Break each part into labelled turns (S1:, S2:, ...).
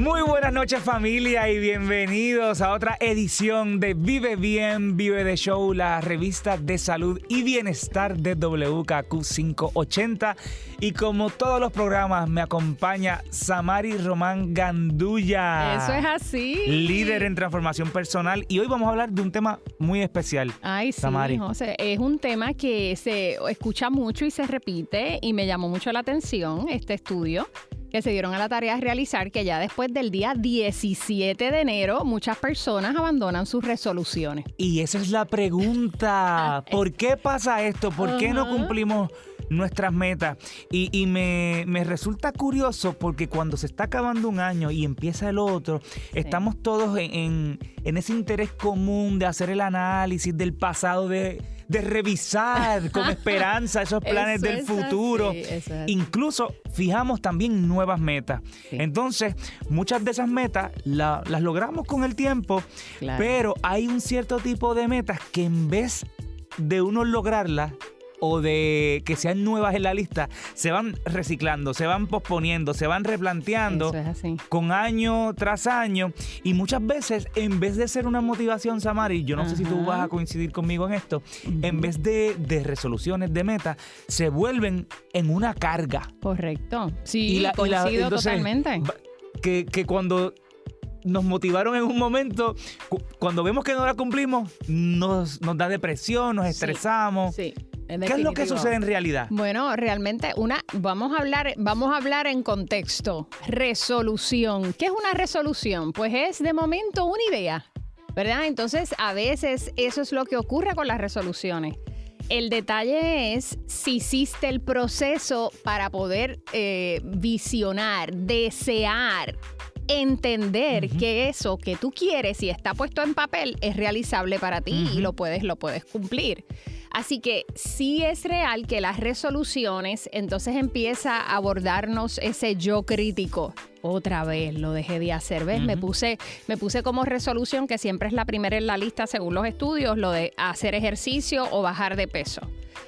S1: Muy buenas noches familia y bienvenidos a otra edición de Vive Bien, Vive de Show, la revista de salud y bienestar de WKQ 580. Y como todos los programas me acompaña Samari Román Gandulla.
S2: Eso es así.
S1: Líder en transformación personal y hoy vamos a hablar de un tema muy especial.
S2: Ay, sí,
S1: Samari.
S2: José. Es un tema que se escucha mucho y se repite y me llamó mucho la atención este estudio que se dieron a la tarea de realizar que ya después del día 17 de enero muchas personas abandonan sus resoluciones.
S1: Y esa es la pregunta. ¿Por qué pasa esto? ¿Por qué no cumplimos nuestras metas? Y, y me, me resulta curioso porque cuando se está acabando un año y empieza el otro, estamos todos en, en- en ese interés común de hacer el análisis del pasado, de, de revisar con esperanza esos planes del futuro.
S2: así, es.
S1: Incluso fijamos también nuevas metas.
S2: Sí.
S1: Entonces, muchas de esas metas la- las logramos con el tiempo,
S2: Claro.
S1: pero hay un cierto tipo de metas que en vez de uno lograrlas o de que sean nuevas en la lista, se van reciclando, se van posponiendo, se van replanteando
S2: es
S1: con año tras año y muchas veces en vez de ser una motivación, Samari, yo no sé si tú vas a coincidir conmigo en esto, en vez de, de resoluciones de meta, se vuelven en una carga.
S2: Correcto. Sí,
S1: Y la- y la-
S2: coincido
S1: entonces,
S2: totalmente.
S1: Que, que cuando nos motivaron en un momento, cu- cuando vemos que no la cumplimos, nos, nos da depresión, nos
S2: Sí,
S1: estresamos.
S2: Sí.
S1: ¿Qué es lo que sucede en realidad?
S2: Bueno, realmente una vamos a hablar vamos a hablar en contexto. Resolución. ¿Qué es una resolución? Pues es de momento una idea, ¿verdad? Entonces, a veces eso es lo que ocurre con las resoluciones. El detalle es si hiciste el proceso para poder eh, visionar, desear, entender que eso que tú quieres y está puesto en papel es realizable para ti y lo puedes, lo puedes cumplir. Así que sí es real que las resoluciones, entonces empieza a abordarnos ese yo crítico. Otra vez lo dejé de hacer, ¿ves? me, puse, me puse como resolución, que siempre es la primera en la lista según los estudios, lo de hacer ejercicio o bajar de peso.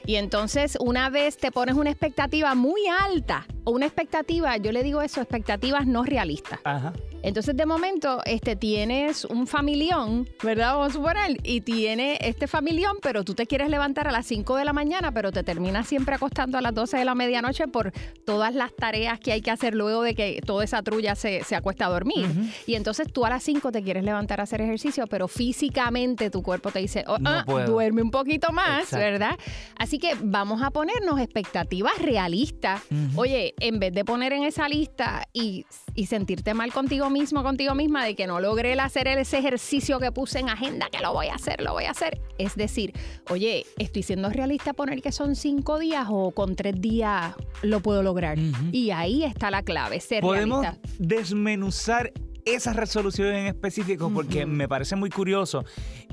S2: Y entonces una vez te pones una expectativa muy alta o una expectativa, yo le digo eso, expectativas no realistas.
S1: Ajá.
S2: Entonces, de momento, este, tienes un familión, ¿verdad? Vamos a suponer, y tiene este familión, pero tú te quieres levantar a las 5 de la mañana, pero te terminas siempre acostando a las 12 de la medianoche por todas las tareas que hay que hacer luego de que toda esa trulla se, se acuesta a dormir. Y entonces tú a las 5 te quieres levantar a hacer ejercicio, pero físicamente tu cuerpo te dice, oh,
S1: No
S2: ah, duerme un poquito más,
S1: Exacto.
S2: ¿verdad? Así que vamos a ponernos expectativas realistas. Oye, en vez de poner en esa lista y, y sentirte mal contigo mismo, contigo misma, de que no logré el hacer ese ejercicio que puse en agenda, que lo voy a hacer, lo voy a hacer. Es decir, oye, estoy siendo realista poner que son cinco días o con tres días lo puedo lograr. Y ahí está la clave, ser
S1: Podemos
S2: realista.
S1: desmenuzar esas resoluciones en específico porque me parece muy curioso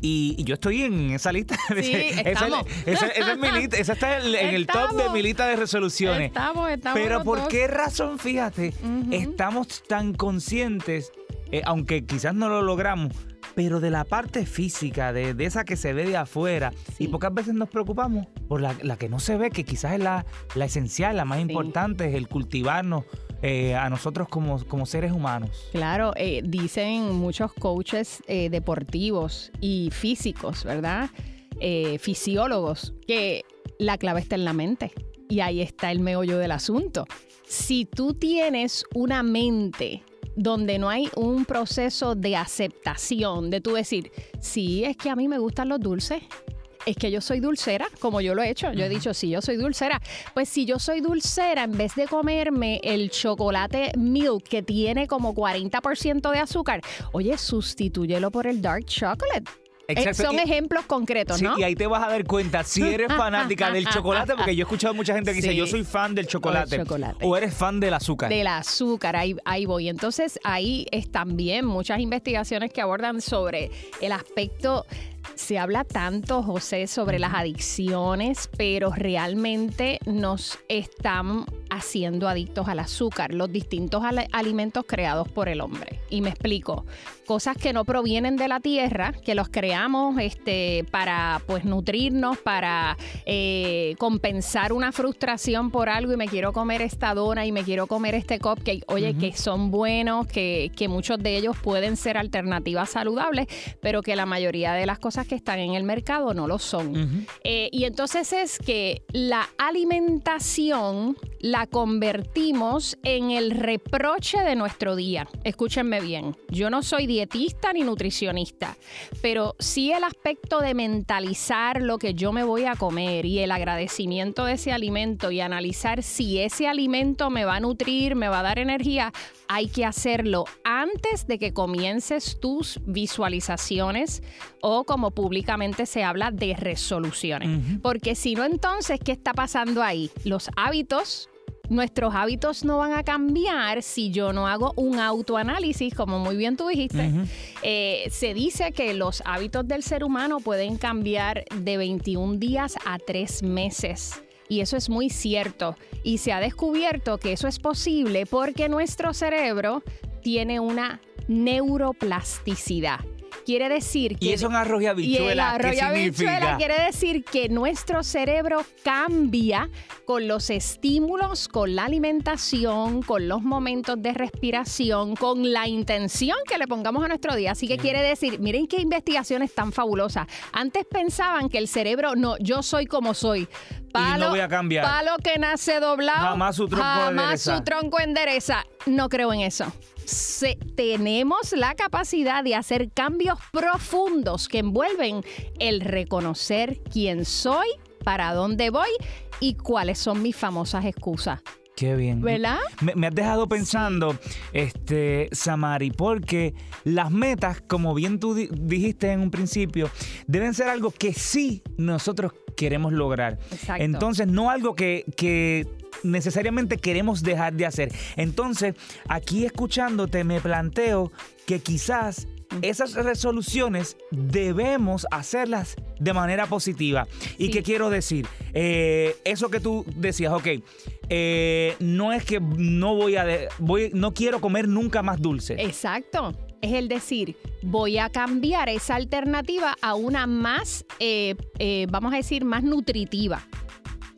S1: y, y yo estoy en esa lista.
S2: Sí,
S1: esa,
S2: estamos.
S1: esa- esa es mi lista, esa está en, en el top de mi lista de resoluciones.
S2: Estamos, estamos
S1: Pero ¿por
S2: dos.
S1: qué razón, fíjate, estamos tan conscientes, eh, aunque quizás no lo logramos, pero de la parte física, de, de esa que se ve de afuera,
S2: Sí.
S1: y pocas veces nos preocupamos por la, la que no se ve, que quizás es la, la esencial, la más importante, es el cultivarnos eh, a nosotros como, como seres humanos.
S2: Claro, eh, dicen muchos coaches eh, deportivos y físicos, ¿verdad? Fisiólogos, que la clave está en la mente. Y ahí está el meollo del asunto. Si tú tienes una mente donde no hay un proceso de aceptación, de tú decir, sí, es que a mí me gustan los dulces, es que yo soy dulcera, como yo lo he hecho. Yo he dicho, sí, yo soy dulcera. Pues si yo soy dulcera, en vez de comerme el chocolate milk que tiene como 40% de azúcar, oye, sustitúyelo por el dark chocolate. Eh,
S1: Exacto,
S2: son
S1: y-
S2: ejemplos concretos,
S1: Sí,
S2: ¿no?
S1: y ahí te vas a dar cuenta si eres fanática del chocolate, porque yo he escuchado mucha gente que dice, yo soy fan del chocolate,
S2: chocolate.
S1: o eres fan del azúcar.
S2: Del azúcar, ahí, ahí voy. Entonces, ahí es también muchas investigaciones que abordan sobre el aspecto Se habla tanto, José, sobre las adicciones, pero realmente nos están haciendo adictos al azúcar, los distintos alimentos creados por el hombre. Y me explico, cosas que no provienen de la tierra, que los creamos este, para pues nutrirnos, para eh, compensar una frustración por algo y me quiero comer esta dona y me quiero comer este cupcake, oye, que son buenos, que, que muchos de ellos pueden ser alternativas saludables, pero que la mayoría de las cosas que están en el mercado no lo son. Eh, y entonces es que la alimentación la convertimos en el reproche de nuestro día. Escúchenme bien, yo no soy dietista ni nutricionista, pero sí el aspecto de mentalizar lo que yo me voy a comer y el agradecimiento de ese alimento y analizar si ese alimento me va a nutrir, me va a dar energía, hay que hacerlo antes de que comiences tus visualizaciones o como públicamente se habla de resoluciones. Porque si no, entonces, ¿qué está pasando ahí? Los hábitos nuestros hábitos no van a cambiar si yo no hago un autoanálisis, como muy bien tú dijiste. Eh, se dice que los hábitos del ser humano pueden cambiar de 21 días a 3 meses. Y eso es muy cierto. Y se ha descubierto que eso es posible porque nuestro cerebro tiene una neuroplasticidad. Quiere decir que.
S1: Y eso en arroz y habichuela.
S2: Y quiere decir que nuestro cerebro cambia con los estímulos, con la alimentación, con los momentos de respiración, con la intención que le pongamos a nuestro día. Así que quiere decir, miren qué investigaciones tan fabulosas. Antes pensaban que el cerebro, no, yo soy como soy.
S1: Palo, y no voy a cambiar.
S2: Palo que nace doblado.
S1: Jamás su tronco
S2: jamás su tronco endereza. No creo en eso tenemos la capacidad de hacer cambios profundos que envuelven el reconocer quién soy, para dónde voy y cuáles son mis famosas excusas.
S1: Qué bien.
S2: ¿Verdad?
S1: Me, has dejado pensando, este, Samari, porque las metas, como bien tú dijiste en un principio, deben ser algo que sí nosotros queremos lograr. Exacto. Entonces, no algo que, que necesariamente queremos dejar de hacer. Entonces, aquí escuchándote me planteo que quizás esas resoluciones debemos hacerlas de manera positiva. ¿Y qué quiero decir? Eh, eso que tú decías, ok, eh, no es que no voy a, voy, no quiero comer nunca más dulce.
S2: Exacto. Es el decir, voy a cambiar esa alternativa a una más, eh, vamos a decir, más nutritiva.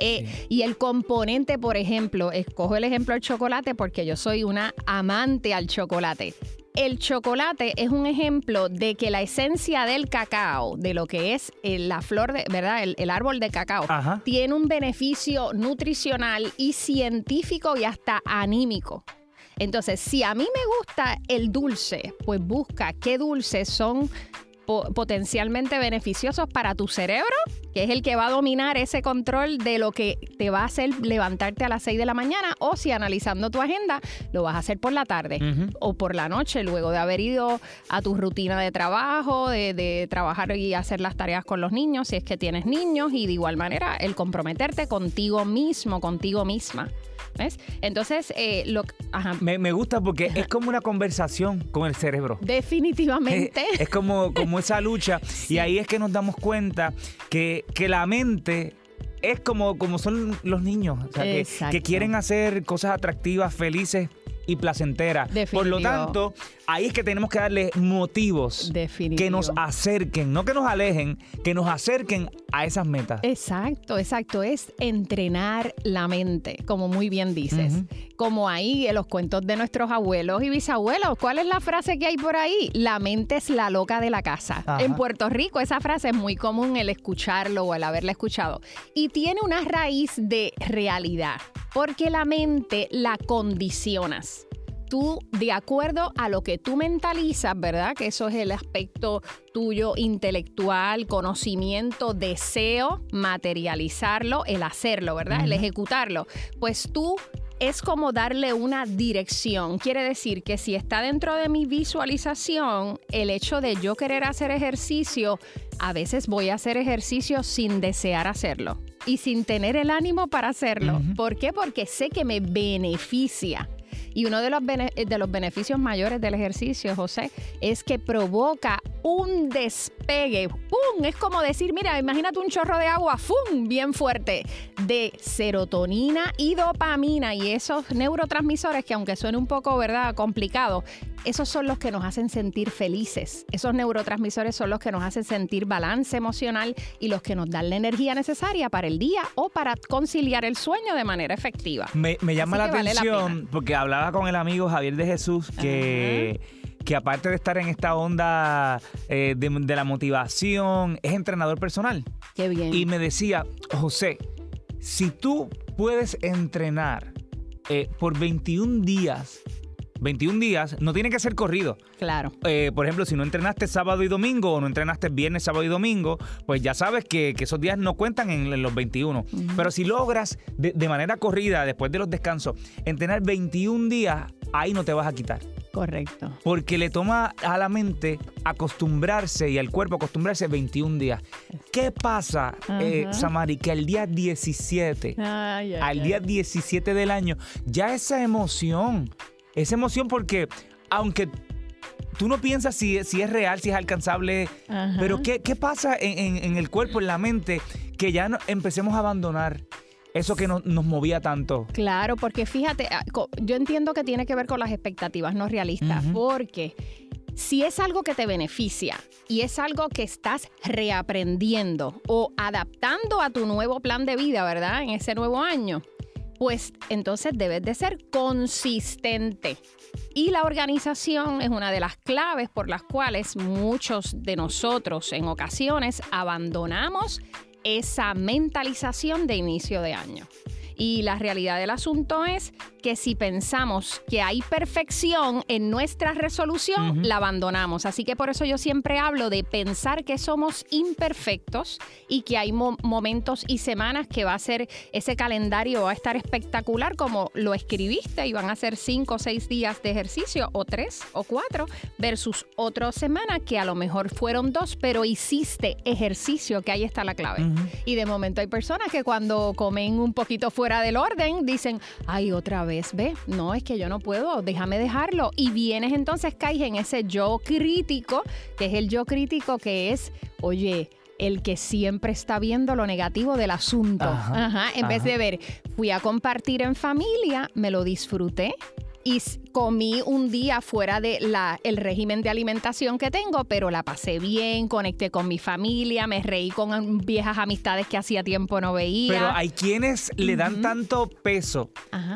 S2: Eh, y el componente, por ejemplo, escojo el ejemplo del chocolate porque yo soy una amante al chocolate. El chocolate es un ejemplo de que la esencia del cacao, de lo que es eh, la flor de, ¿verdad? El, árbol de cacao, tiene un beneficio nutricional y científico y hasta anímico. Entonces, si a mí me gusta el dulce, pues busca qué dulces son potencialmente beneficiosos para tu cerebro, que es el que va a dominar ese control de lo que te va a hacer levantarte a las 6 de la mañana o si analizando tu agenda lo vas a hacer por la tarde o por la noche luego de haber ido a tu rutina de trabajo, de, de trabajar y hacer las tareas con los niños si es que tienes niños y de igual manera el comprometerte contigo mismo, contigo misma. ¿Ves? Entonces, eh, lo,
S1: Me, gusta porque es como una conversación con el cerebro.
S2: Definitivamente.
S1: Es, como, como esa lucha. Y ahí es que nos damos cuenta que, que la mente es como, como son los niños, que, quieren hacer cosas atractivas, felices y placenteras. Por lo tanto, ahí es que tenemos que darle motivos que nos acerquen, no que nos alejen, que nos acerquen a esas metas.
S2: Exacto, exacto. Es entrenar la mente, como muy bien dices. Como ahí en los cuentos de nuestros abuelos y bisabuelos. ¿Cuál es la frase que hay por ahí? La mente es la loca de la casa. En Puerto Rico esa frase es muy común el escucharlo o el haberla escuchado. Y tiene una raíz de realidad, porque la mente la condicionas tú, de acuerdo a lo que tú mentalizas, ¿verdad? Que eso es el aspecto tuyo intelectual, conocimiento, deseo, materializarlo, el hacerlo, ¿verdad? El ejecutarlo. Pues tú es como darle una dirección. Quiere decir que si está dentro de mi visualización, el hecho de yo querer hacer ejercicio, a veces voy a hacer ejercicio sin desear hacerlo y sin tener el ánimo para hacerlo. ¿Por qué? Porque sé que me beneficia. Y uno de los, de los beneficios mayores del ejercicio, José, es que provoca un despegue. ¡Pum! Es como decir, mira, imagínate un chorro de agua, ¡fum! Bien fuerte, de serotonina y dopamina y esos neurotransmisores que aunque suene un poco, ¿verdad?, complicado, esos son los que nos hacen sentir felices. Esos neurotransmisores son los que nos hacen sentir balance emocional y los que nos dan la energía necesaria para el día o para conciliar el sueño de manera efectiva.
S1: Me, llama la atención porque hablaba con el amigo Javier de Jesús que... que aparte de estar en esta onda eh, de, la motivación, es entrenador personal.
S2: Qué bien.
S1: Y me decía, José, si tú puedes entrenar eh, por 21 días 21 días, no tiene que ser corrido.
S2: Claro.
S1: Eh, por ejemplo, si no entrenaste sábado y domingo o no entrenaste viernes, sábado y domingo, pues ya sabes que, esos días no cuentan en, los 21. Pero si logras de, manera corrida, después de los descansos, entrenar 21 días, ahí no te vas a quitar.
S2: Correcto.
S1: Porque le toma a la mente acostumbrarse y al cuerpo acostumbrarse 21 días. ¿Qué pasa, eh, Samari? Que al día 17, al día 17 del año, ya esa emoción esa emoción porque aunque tú no piensas si, si es real, si es alcanzable, pero ¿qué, pasa en, el cuerpo, en la mente, que ya empecemos a abandonar? Eso que nos movía tanto.
S2: Claro, porque fíjate, ah, yo entiendo que tiene que ver con las expectativas no realistas, porque si es algo que te beneficia y es algo que estás reaprendiendo o adaptando a tu nuevo plan de vida, ¿verdad? En ese nuevo año, pues entonces debes de ser consistente. Y la organización es una de las claves por las cuales muchos de nosotros en ocasiones abandonamos esa mentalización de inicio de año. Y la realidad del asunto es que si pensamos que hay perfección en nuestra resolución, la abandonamos. Así que por eso yo siempre hablo de pensar que somos imperfectos y que hay momentos y semanas que va a ser ese calendario va a estar espectacular como lo escribiste y van a ser cinco o seis días de ejercicio o tres o cuatro versus otra semana que a lo mejor fueron dos, pero hiciste ejercicio, que ahí está la clave. Y de momento hay personas que cuando comen un poquito fuera del orden dicen, ay, otra vez ve, no, es que yo no puedo, déjame dejarlo. Y vienes entonces, caes en ese yo crítico, que es el yo crítico que es, oye, el que siempre está viendo lo negativo del asunto. Ajá, en vez de ver, fui a compartir en familia, me lo disfruté, y comí un día fuera de la, el régimen de alimentación que tengo, pero la pasé bien, conecté con mi familia, me reí con viejas amistades que hacía tiempo no veía.
S1: Pero hay quienes le dan tanto peso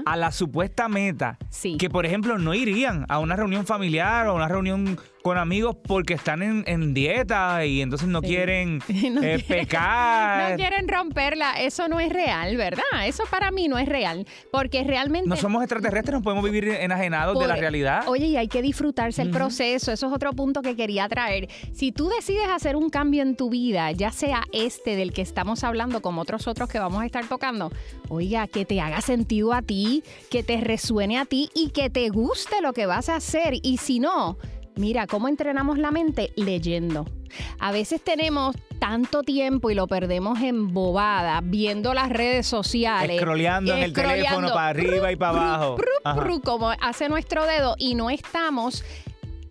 S1: a la supuesta meta que, por ejemplo, no irían a una reunión familiar o a una reunión con amigos porque están en, dieta y entonces no quieren eh, pecar.
S2: no quieren romperla. Eso no es real, ¿verdad? Eso para mí no es real. Porque realmente.
S1: No somos extraterrestres, no podemos vivir enajenados de la realidad.
S2: Oye, y hay que disfrutarse el proceso. Eso es otro punto que quería traer. Si tú decides hacer un cambio en tu vida, ya sea este del que estamos hablando, como otros otros que vamos a estar tocando, oiga, que te haga sentido a ti, que te resuene a ti y que te guste lo que vas a hacer. Y si no, Mira, ¿cómo entrenamos la mente? Leyendo. A veces tenemos tanto tiempo y lo perdemos en bobada, viendo las redes sociales.
S1: Scrolleando en el teléfono para arriba y para abajo.
S2: como hace nuestro dedo y no estamos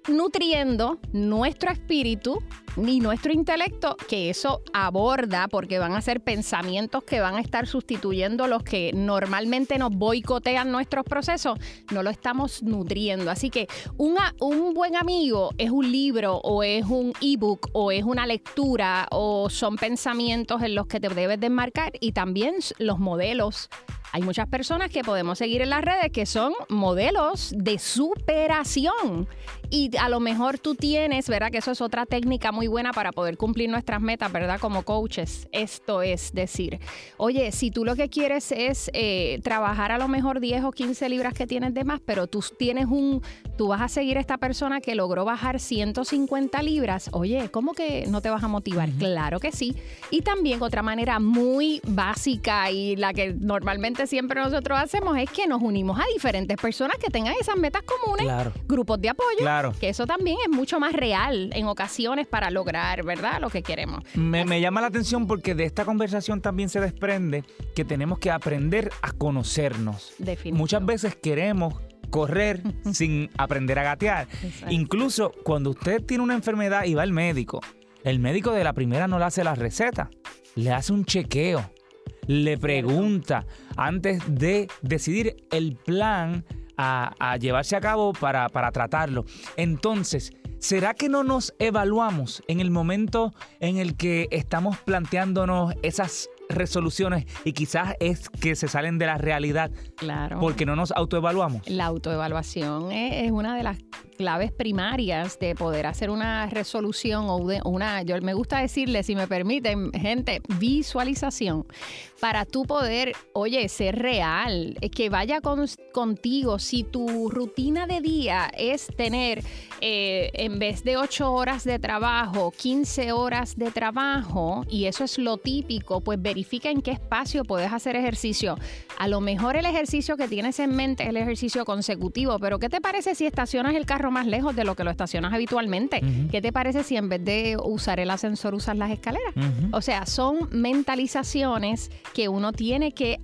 S2: nutriendo nuestro espíritu ni nuestro intelecto, que eso aborda porque van a ser pensamientos que van a estar sustituyendo los que normalmente nos boicotean nuestros procesos, no lo estamos nutriendo. Así que un buen amigo es un libro o es un ebook o es una lectura o son pensamientos en los que te debes de enmarcar y también los modelos hay muchas personas que podemos seguir en las redes que son modelos de superación. Y a lo mejor tú tienes, ¿verdad? Que eso es otra técnica muy buena para poder cumplir nuestras metas, ¿verdad? Como coaches. Esto es decir, oye, si tú lo que quieres es eh, trabajar a lo mejor 10 o 15 libras que tienes de más, pero tú tienes un, tú vas a seguir a esta persona que logró bajar 150 libras, oye, ¿cómo que no te vas a motivar? Claro que sí. Y también otra manera muy básica y la que normalmente siempre nosotros hacemos es que nos unimos a diferentes personas que tengan esas metas comunes, grupos de apoyo, claro. que eso también es mucho más real en ocasiones para lograr, ¿verdad? Lo que queremos.
S1: Me, me llama la atención porque de esta conversación también se desprende que tenemos que aprender a conocernos. Muchas veces queremos correr sin aprender a gatear. Incluso cuando usted tiene una enfermedad y va al médico, el médico de la primera no le hace la receta, le hace un chequeo, le pregunta antes de decidir el plan a, llevarse a cabo para, para tratarlo. Entonces, ¿será que no nos evaluamos en el momento en el que estamos planteándonos esas resoluciones y quizás es que se salen de la realidad
S2: claro.
S1: porque no nos autoevaluamos.
S2: La autoevaluación es, una de las claves primarias de poder hacer una resolución o una, yo me gusta decirle, si me permiten, gente, visualización para tú poder, oye, ser real, que vaya contigo. Si tu rutina de día es tener, eh, en vez de 8 horas de trabajo, 15 horas de trabajo, y eso es lo típico, pues verifica en qué espacio puedes hacer ejercicio. A lo mejor el ejercicio que tienes en mente es el ejercicio consecutivo, pero ¿qué te parece si estacionas el carro más lejos de lo que lo estacionas habitualmente? ¿Qué te parece si en vez de usar el ascensor usas las escaleras? O sea, son mentalizaciones que uno tiene que,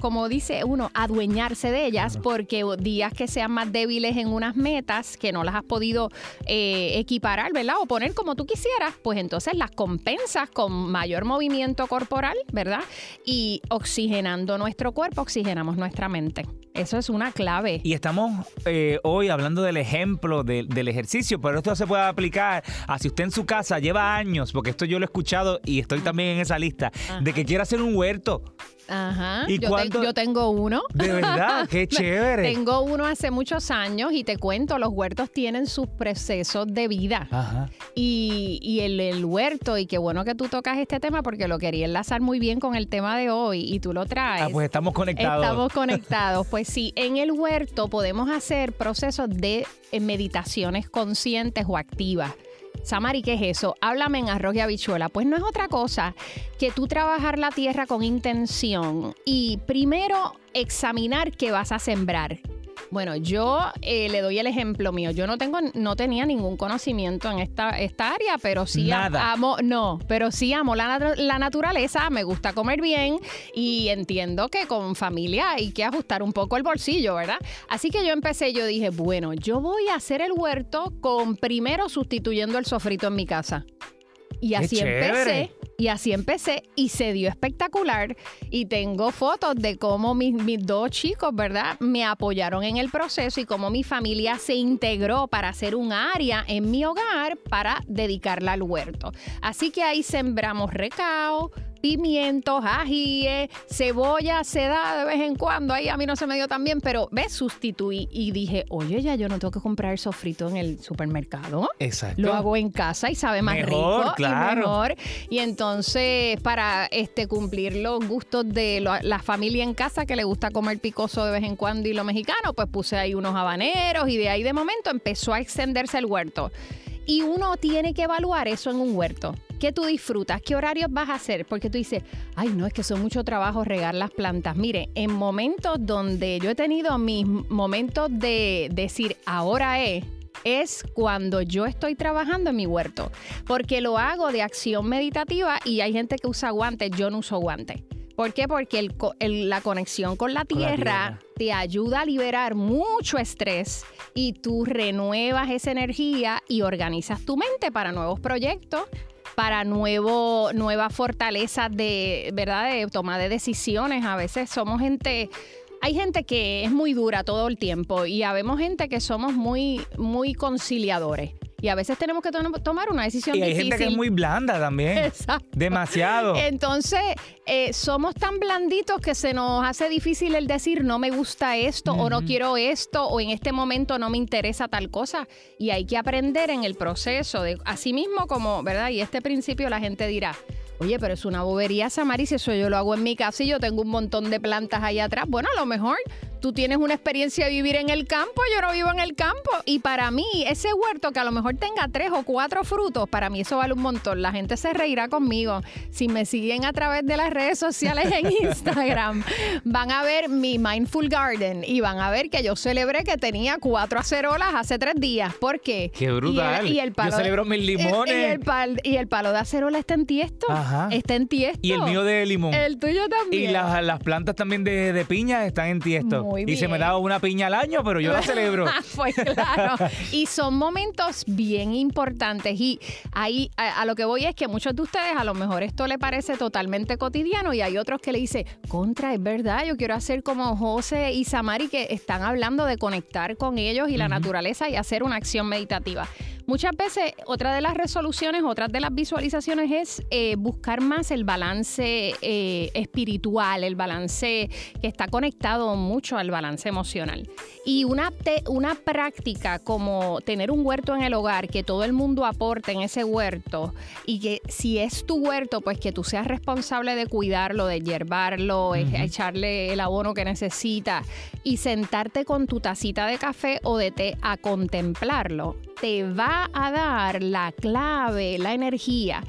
S2: como dice uno, adueñarse de ellas porque días que sean más débiles en unas metas que no las has podido eh, equiparar, ¿verdad? O poner como tú quisieras, pues entonces las compensas con mayor movimiento corporal, ¿verdad? Y oxigenando nuestro cuerpo, oxigenamos nuestra mente. Eso es una clave.
S1: Y estamos eh, hoy hablando del ejemplo del ejercicio, pero esto se puede aplicar a si usted en su casa lleva años, porque esto yo lo he escuchado y estoy también en esa lista, de que quiera hacer un huerto.
S2: Ajá. ¿Y yo, tengo uno.
S1: De verdad, qué chévere.
S2: tengo uno hace muchos años y te cuento, los huertos tienen sus procesos de vida. Ajá. Y, el, huerto, y qué bueno que tú tocas este tema porque lo quería enlazar muy bien con el tema de hoy y tú lo traes.
S1: Ah, pues estamos conectados.
S2: Estamos conectados. pues sí, en el huerto podemos hacer procesos de eh, meditaciones conscientes o activas. Samari, ¿qué es eso? Háblame en arroz y habichuela. Pues no es otra cosa que tú trabajar la tierra con intención y primero examinar qué vas a sembrar. Bueno, yo eh, le doy el ejemplo mío. Yo no tengo, no tenía ningún conocimiento en esta, esta área, pero sí amo, no, pero sí amo la, la, naturaleza, me gusta comer bien y entiendo que con familia hay que ajustar un poco el bolsillo, ¿verdad? Así que yo empecé, yo dije, bueno, yo voy a hacer el huerto con primero sustituyendo el sofrito en mi casa. Y así empecé. Y así empecé y se dio espectacular. Y tengo fotos de cómo mis, mis, dos chicos, ¿verdad? Me apoyaron en el proceso y cómo mi familia se integró para hacer un área en mi hogar para dedicarla al huerto. Así que ahí sembramos recao, pimientos, ajíes, cebolla se da de vez en cuando. Ahí a mí no se me dio tan bien, pero ves, sustituí y dije, oye, ya yo no tengo que comprar sofrito en el supermercado.
S1: Exacto.
S2: Lo hago en casa y sabe más rico
S1: claro.
S2: y mejor. Y entonces, para este cumplir los gustos de la familia en casa que le gusta comer picoso de vez en cuando y lo mexicano, pues puse ahí unos habaneros y de ahí de momento empezó a extenderse el huerto. Y uno tiene que evaluar eso en un huerto. ¿Qué tú disfrutas? ¿Qué horarios vas a hacer? Porque tú dices, ay, no, es que son mucho trabajo regar las plantas. Mire, en momentos donde yo he tenido mis momentos de decir, ahora es, es cuando yo estoy trabajando en mi huerto, porque lo hago de acción meditativa y hay gente que usa guantes, yo no uso guantes. ¿Por qué? Porque la conexión con la, tierra te ayuda a liberar mucho estrés y tú renuevas esa energía y organizas tu mente para nuevos proyectos, para nuevo, nuevas fortalezas de, ¿verdad? De toma de decisiones. A veces somos gente hay gente que es muy dura todo el tiempo y habemos gente que somos muy, muy conciliadores. Y a veces tenemos que tomar una decisión
S1: y hay gente que es muy blanda también.
S2: Exacto.
S1: Demasiado.
S2: Entonces, eh, somos tan blanditos que se nos hace difícil el decir no me gusta esto o no quiero esto o en este momento no me interesa tal cosa. Y hay que aprender en el proceso de así mismo como, ¿verdad? Y este principio la gente dirá, Oye, pero es una bobería, Samari, si eso yo lo hago en mi casa y yo tengo un montón de plantas ahí atrás. Bueno, a lo mejor tú tienes una experiencia de vivir en el campo, yo no vivo en el campo. Y para mí, ese huerto que a lo mejor tenga tres o cuatro frutos, para mí eso vale un montón. La gente se reirá conmigo. Si me siguen a través de las redes sociales en Instagram, van a ver mi Mindful Garden y van a ver que yo celebré que tenía cuatro acerolas hace tres días. ¿Por qué?
S1: Qué brutal. Y el, palo yo celebro mis limones.
S2: Y el, palo de acerola está en tiesto. Ajá. Está en tiesto.
S1: Y el mío de limón.
S2: El tuyo también.
S1: Y las, plantas también de, de piña están en tiesto.
S2: Muy
S1: Y se me da una piña al año, pero yo la celebro.
S2: pues claro. Y son momentos bien importantes. Y ahí a, a, lo que voy es que muchos de ustedes a lo mejor esto le parece totalmente cotidiano y hay otros que le dicen, contra, es verdad, yo quiero hacer como José y Samari que están hablando de conectar con ellos y la naturaleza y hacer una acción meditativa. Muchas veces, otra de las resoluciones, otra de las visualizaciones es eh, buscar más el balance eh, espiritual, el balance que está conectado mucho al balance emocional. Y una, una práctica como tener un huerto en el hogar, que todo el mundo aporte en ese huerto y que si es tu huerto, pues que tú seas responsable de cuidarlo, de hierbarlo, echarle el abono que necesita y sentarte con tu tacita de café o de té a contemplarlo te va a dar la clave, la energía.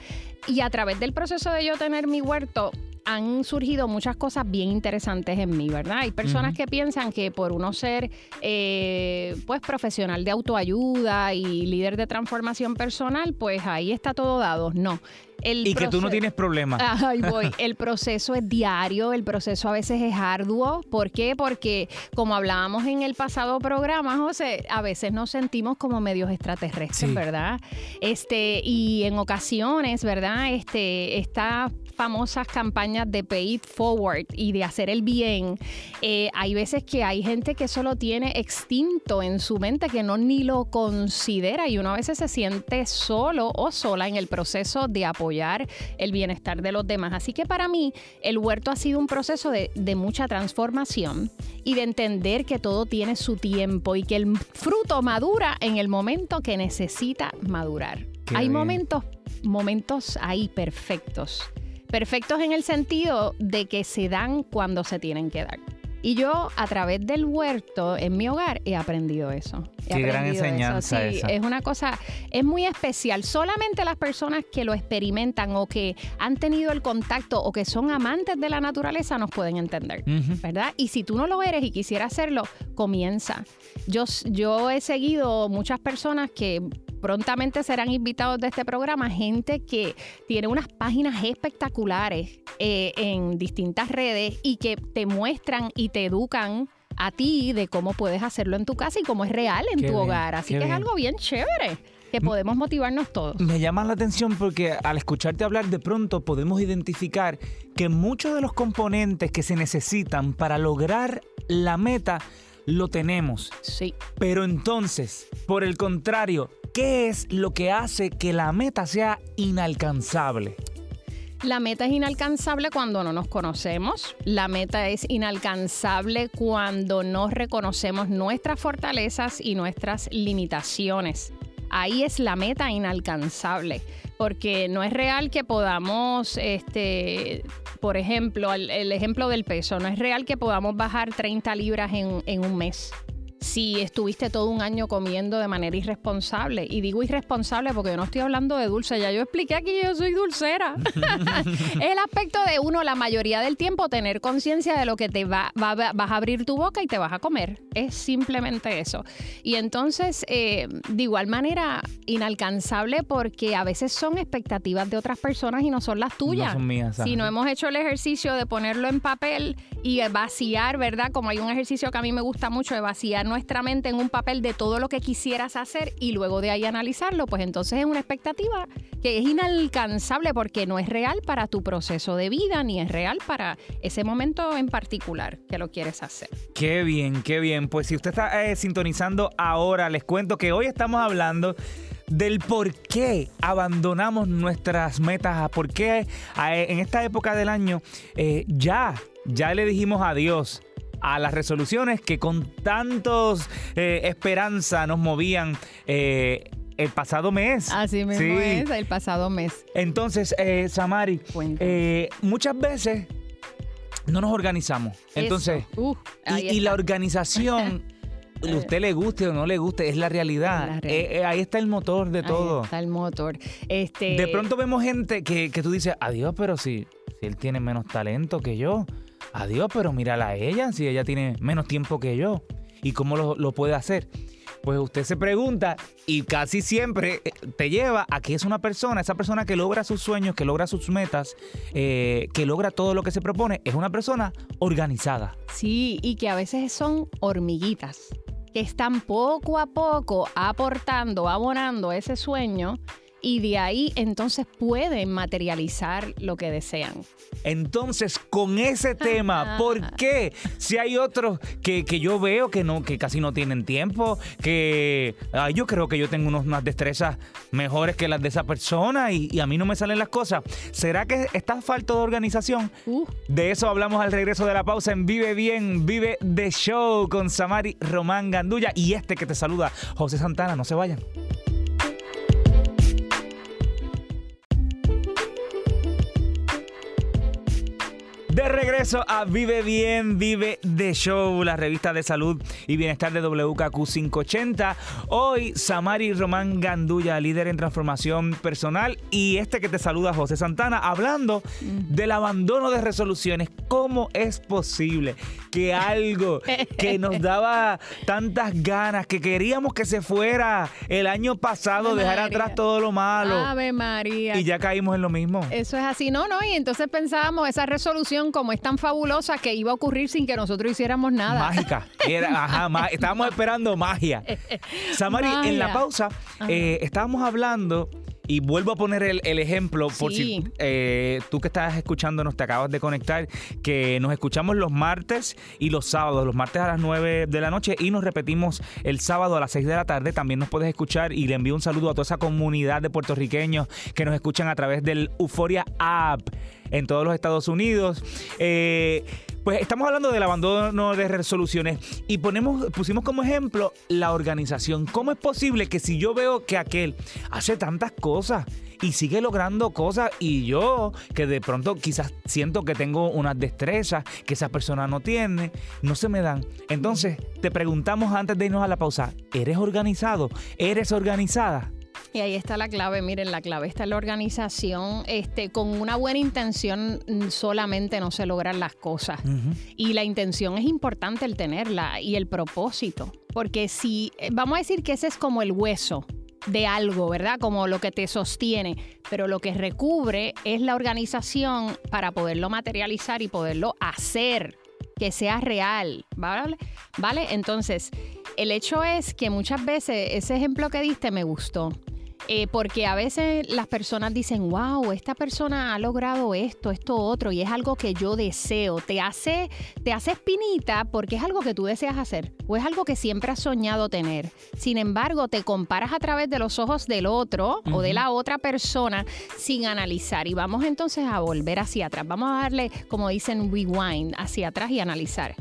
S2: Y a través del proceso de yo tener mi huerto, han surgido muchas cosas bien interesantes en mí, ¿verdad? Hay personas que piensan que por uno ser eh, pues profesional de autoayuda y líder de transformación personal, pues ahí está todo dado. No
S1: y que tú no tienes problemas.
S2: Ay, voy. El proceso es diario, el proceso a veces es arduo. ¿Por qué? Porque como hablábamos en el pasado programa, José, a veces nos sentimos como medios extraterrestres, ¿verdad? Este, y en ocasiones, ¿verdad? Este, estas famosas campañas de pay it forward y de hacer el bien, eh, hay veces que hay gente que solo tiene extinto en su mente que no ni lo considera y uno a veces se siente solo o sola en el proceso de apoyar el bienestar de los demás. Así que para mí el huerto ha sido un proceso de, mucha transformación y de entender que todo tiene su tiempo y que el fruto madura en el momento que necesita madurar. Hay momentos, momentos ahí perfectos. Perfectos en el sentido de que se dan cuando se tienen que dar. Y yo a través del huerto en mi hogar he aprendido eso.
S1: Qué gran enseñanza
S2: sí, Es una cosa, es muy especial. Solamente las personas que lo experimentan o que han tenido el contacto o que son amantes de la naturaleza nos pueden entender, ¿verdad? Y si tú no lo eres y quisieras hacerlo, comienza. Yo, yo he seguido muchas personas que prontamente serán invitados de este programa gente que tiene unas páginas espectaculares eh, en distintas redes y que te muestran y te educan a ti de cómo puedes hacerlo en tu casa y cómo es real en tu hogar. Así que es algo bien chévere que podemos motivarnos todos.
S1: Me llama la atención porque al escucharte hablar de pronto podemos identificar que muchos de los componentes que se necesitan para lograr la meta lo tenemos.
S2: Sí.
S1: Pero entonces, por el contrario, ¿qué es lo que hace que la meta sea inalcanzable?
S2: La meta es inalcanzable cuando no nos conocemos. La meta es inalcanzable cuando no reconocemos nuestras fortalezas y nuestras limitaciones. Ahí es la meta inalcanzable, porque no es real que podamos, este, por ejemplo, el, ejemplo del peso, no es real que podamos bajar 30 libras en, en un mes si estuviste todo un año comiendo de manera irresponsable. Y digo irresponsable porque yo no estoy hablando de dulce, ya yo expliqué aquí yo soy dulcera. el aspecto de uno, la mayoría del tiempo, tener conciencia de lo que te va, vas a abrir tu boca y te vas a comer. Es simplemente eso. Y entonces, eh, de igual manera, inalcanzable porque a veces son expectativas de otras personas y no son las tuyas.
S1: No son mías.
S2: Si no hemos hecho el ejercicio de ponerlo en papel y vaciar, ¿verdad? Como hay un ejercicio que a mí me gusta mucho de vaciar nuestra mente en un papel de todo lo que quisieras hacer y luego de ahí analizarlo, pues entonces es una expectativa que es inalcanzable porque no es real para tu proceso de vida ni es real para ese momento en particular que lo quieres hacer.
S1: Qué bien, qué bien. Pues si usted está eh, sintonizando ahora, les cuento que hoy estamos hablando del por qué abandonamos nuestras metas, por qué en esta época del año eh, ya, ya le dijimos adiós a las resoluciones que con tantos eh, esperanza nos movían eh, el pasado mes.
S2: Así mismo es, el pasado mes.
S1: Entonces, eh, Samari, eh, muchas veces no nos organizamos. Entonces, y, la organización, usted le guste o no le guste, es la realidad. ahí está el motor de todo.
S2: Ahí está el motor. Este...
S1: De pronto vemos gente que, que tú dices, adiós, pero si, si él tiene menos talento que yo Adiós, pero mírala a ella, si ella tiene menos tiempo que yo. ¿Y cómo lo, puede hacer? pues usted se pregunta y casi siempre eh, te lleva a que es una persona, esa persona que logra sus sueños, que logra sus metas, eh, que logra todo lo que se propone, es una persona organizada.
S2: Sí, y que a veces son hormiguitas, que están poco a poco aportando, abonando ese sueño y de ahí entonces pueden materializar lo que desean.
S1: Entonces, con ese tema, ¿por qué? Si hay otros que, yo veo que no, que casi no tienen tiempo, que yo creo que yo tengo unas destrezas mejores que las de esa persona y, a mí no me salen las cosas. ¿Será que está falta de organización? Uh. De eso hablamos al regreso de la pausa en Vive Bien, Vive de Show con Samari Román Gandulla y este que te saluda, José Santana. No se vayan. De regreso a Vive Bien, Vive de Show, la revista de salud y bienestar de WKQ 580. Hoy, Samari Román Gandulla, líder en transformación personal, y este que te saluda, José Santana, hablando del abandono de resoluciones. ¿Cómo es posible que algo que nos daba tantas ganas, que queríamos que se fuera el año pasado, dejar atrás todo lo malo?
S2: Ave María.
S1: Y ya caímos en lo mismo.
S2: Eso es así, no, no, y entonces pensábamos esa resolución como es tan fabulosa que iba a ocurrir sin que nosotros hiciéramos nada.
S1: Mágica. estábamos esperando magia. Samari, en la pausa eh, estábamos hablando y vuelvo a poner el, ejemplo por si eh, tú que estás escuchándonos te acabas de conectar, que nos escuchamos los martes y los sábados, los martes a las 9 de la noche y nos repetimos el sábado a las 6 de la tarde. También nos puedes escuchar y le envío un saludo a toda esa comunidad de puertorriqueños que nos escuchan a través del Euforia App en todos los Estados Unidos. Eh, pues estamos hablando del abandono de resoluciones y ponemos, pusimos como ejemplo la organización. ¿Cómo es posible que si yo veo que aquel hace tantas cosas y sigue logrando cosas y yo que de pronto quizás siento que tengo unas destrezas que esa persona no tiene, no se me dan? Entonces te preguntamos antes de irnos a la pausa, ¿eres organizado? ¿Eres organizada?
S2: Y ahí está la clave, miren, la clave está la organización. Este, con una buena intención mm, solamente no se logran las cosas. Y la intención es importante el tenerla y el propósito. Porque si, eh, vamos a decir que ese es como el hueso de algo, ¿verdad? Como lo que te sostiene, pero lo que recubre es la organización para poderlo materializar y poderlo hacer, que sea real, ¿vale? ¿Vale? Entonces, el hecho es que muchas veces ese ejemplo que diste me gustó. Eh, porque a veces las personas dicen, wow, esta persona ha logrado esto, esto, otro, y es algo que yo deseo. Te hace, te hace espinita porque es algo que tú deseas hacer o es algo que siempre has soñado tener. Sin embargo, te comparas a través de los ojos del otro o de la otra persona sin analizar. Y vamos entonces a volver hacia atrás. Vamos a darle, como dicen, rewind hacia atrás y analizar.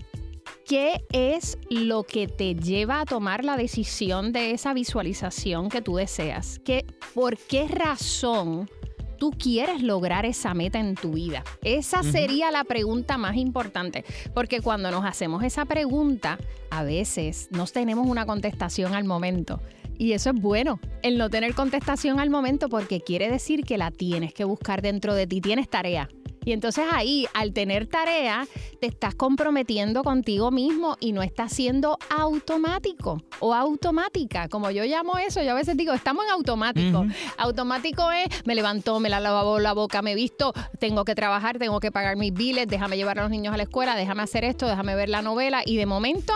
S2: ¿Qué es lo que te lleva a tomar la decisión de esa visualización que tú deseas? ¿Qué, ¿Por qué razón tú quieres lograr esa meta en tu vida? Esa sería la pregunta más importante, porque cuando nos hacemos esa pregunta, a veces no tenemos una contestación al momento. Y eso es bueno, el no tener contestación al momento, porque quiere decir que la tienes que buscar dentro de ti, tienes tarea. Y entonces ahí, al tener tarea, te estás comprometiendo contigo mismo y no estás siendo automático o automática, como yo llamo eso. Yo a veces digo, estamos en automático. Automático es, me levantó, me la lavó la boca, me he visto, tengo que trabajar, tengo que pagar mis biles, déjame llevar a los niños a la escuela, déjame hacer esto, déjame ver la novela y de momento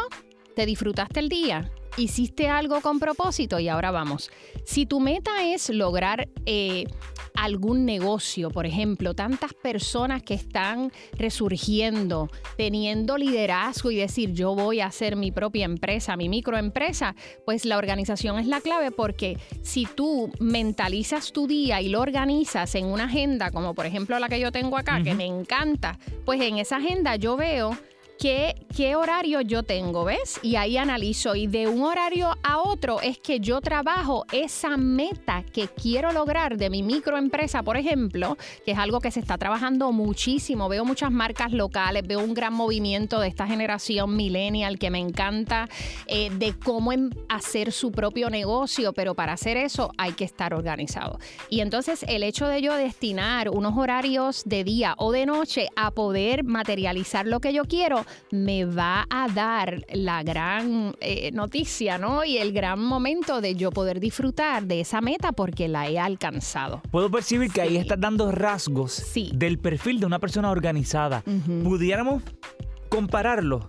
S2: te disfrutaste el día hiciste algo con propósito y ahora vamos. Si tu meta es lograr eh, algún negocio, por ejemplo, tantas personas que están resurgiendo, teniendo liderazgo y decir yo voy a hacer mi propia empresa, mi microempresa, pues la organización es la clave porque si tú mentalizas tu día y lo organizas en una agenda, como por ejemplo la que yo tengo acá, que me encanta, pues en esa agenda yo veo qué, qué horario yo tengo, ¿ves? Y ahí analizo. Y de un horario a otro es que yo trabajo esa meta que quiero lograr de mi microempresa, por ejemplo, que es algo que se está trabajando muchísimo. Veo muchas marcas locales, veo un gran movimiento de esta generación millennial que me encanta, eh, de cómo em, hacer su propio negocio, pero para hacer eso hay que estar organizado. Y entonces el hecho de yo destinar unos horarios de día o de noche a poder materializar lo que yo quiero, me va a dar la gran eh, noticia, ¿no? Y el gran momento de yo poder disfrutar de esa meta porque la he alcanzado.
S1: Puedo percibir que ahí estás dando rasgos
S2: Sí.
S1: del perfil de una persona organizada. Pudiéramos compararlo.